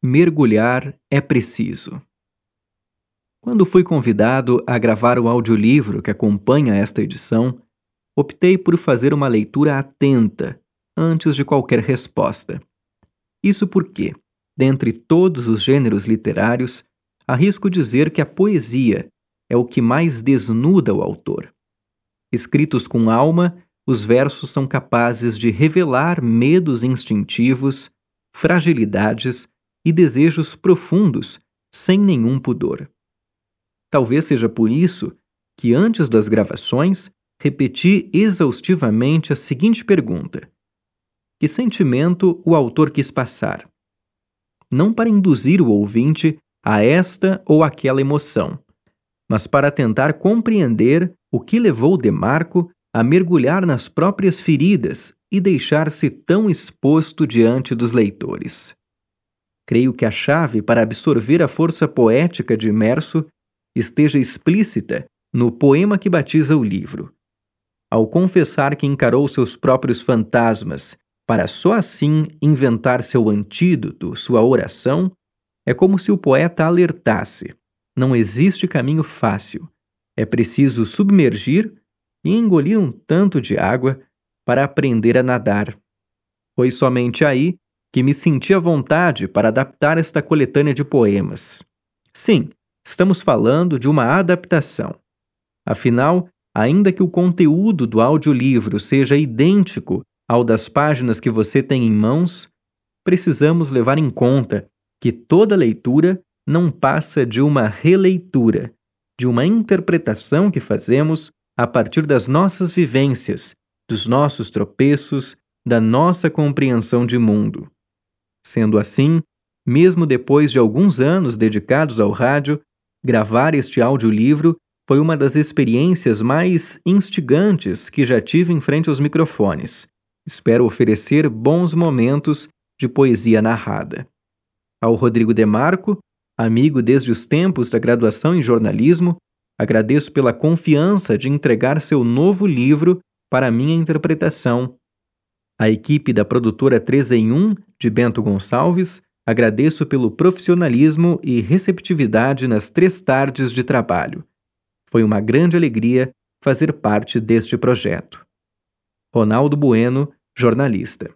Mergulhar é preciso. Quando fui convidado a gravar o audiolivro que acompanha esta edição, optei por fazer uma leitura atenta antes de qualquer resposta. Isso porque, dentre todos os gêneros literários, arrisco dizer que a poesia é o que mais desnuda o autor. Escritos com alma, os versos são capazes de revelar medos instintivos, fragilidades e desejos profundos sem nenhum pudor. Talvez seja por isso que, antes das gravações, repeti exaustivamente a seguinte pergunta: Que sentimento o autor quis passar? Não para induzir o ouvinte a esta ou aquela emoção, mas para tentar compreender o que levou Demarco a mergulhar nas próprias feridas e deixar-se tão exposto diante dos leitores. Creio que a chave para absorver a força poética de Imerso esteja explícita no poema que batiza o livro. Ao confessar que encarou seus próprios fantasmas para só assim inventar seu antídoto, sua oração, é como se o poeta alertasse: não existe caminho fácil. É preciso submergir e engolir um tanto de água para aprender a nadar. Foi somente aí que me senti à vontade para adaptar esta coletânea de poemas. Sim, estamos falando de uma adaptação. Afinal, ainda que o conteúdo do audiolivro seja idêntico ao das páginas que você tem em mãos, precisamos levar em conta que toda leitura não passa de uma releitura, de uma interpretação que fazemos a partir das nossas vivências, dos nossos tropeços, da nossa compreensão de mundo. Sendo assim, mesmo depois de alguns anos dedicados ao rádio, gravar este audiolivro foi uma das experiências mais instigantes que já tive em frente aos microfones. Espero oferecer bons momentos de poesia narrada. Ao Rodrigo Demarco, amigo desde os tempos da graduação em jornalismo, agradeço pela confiança de entregar seu novo livro para minha interpretação a equipe da produtora 3 em 1 de Bento Gonçalves, agradeço pelo profissionalismo e receptividade nas três tardes de trabalho. Foi uma grande alegria fazer parte deste projeto. Ronaldo Bueno, jornalista.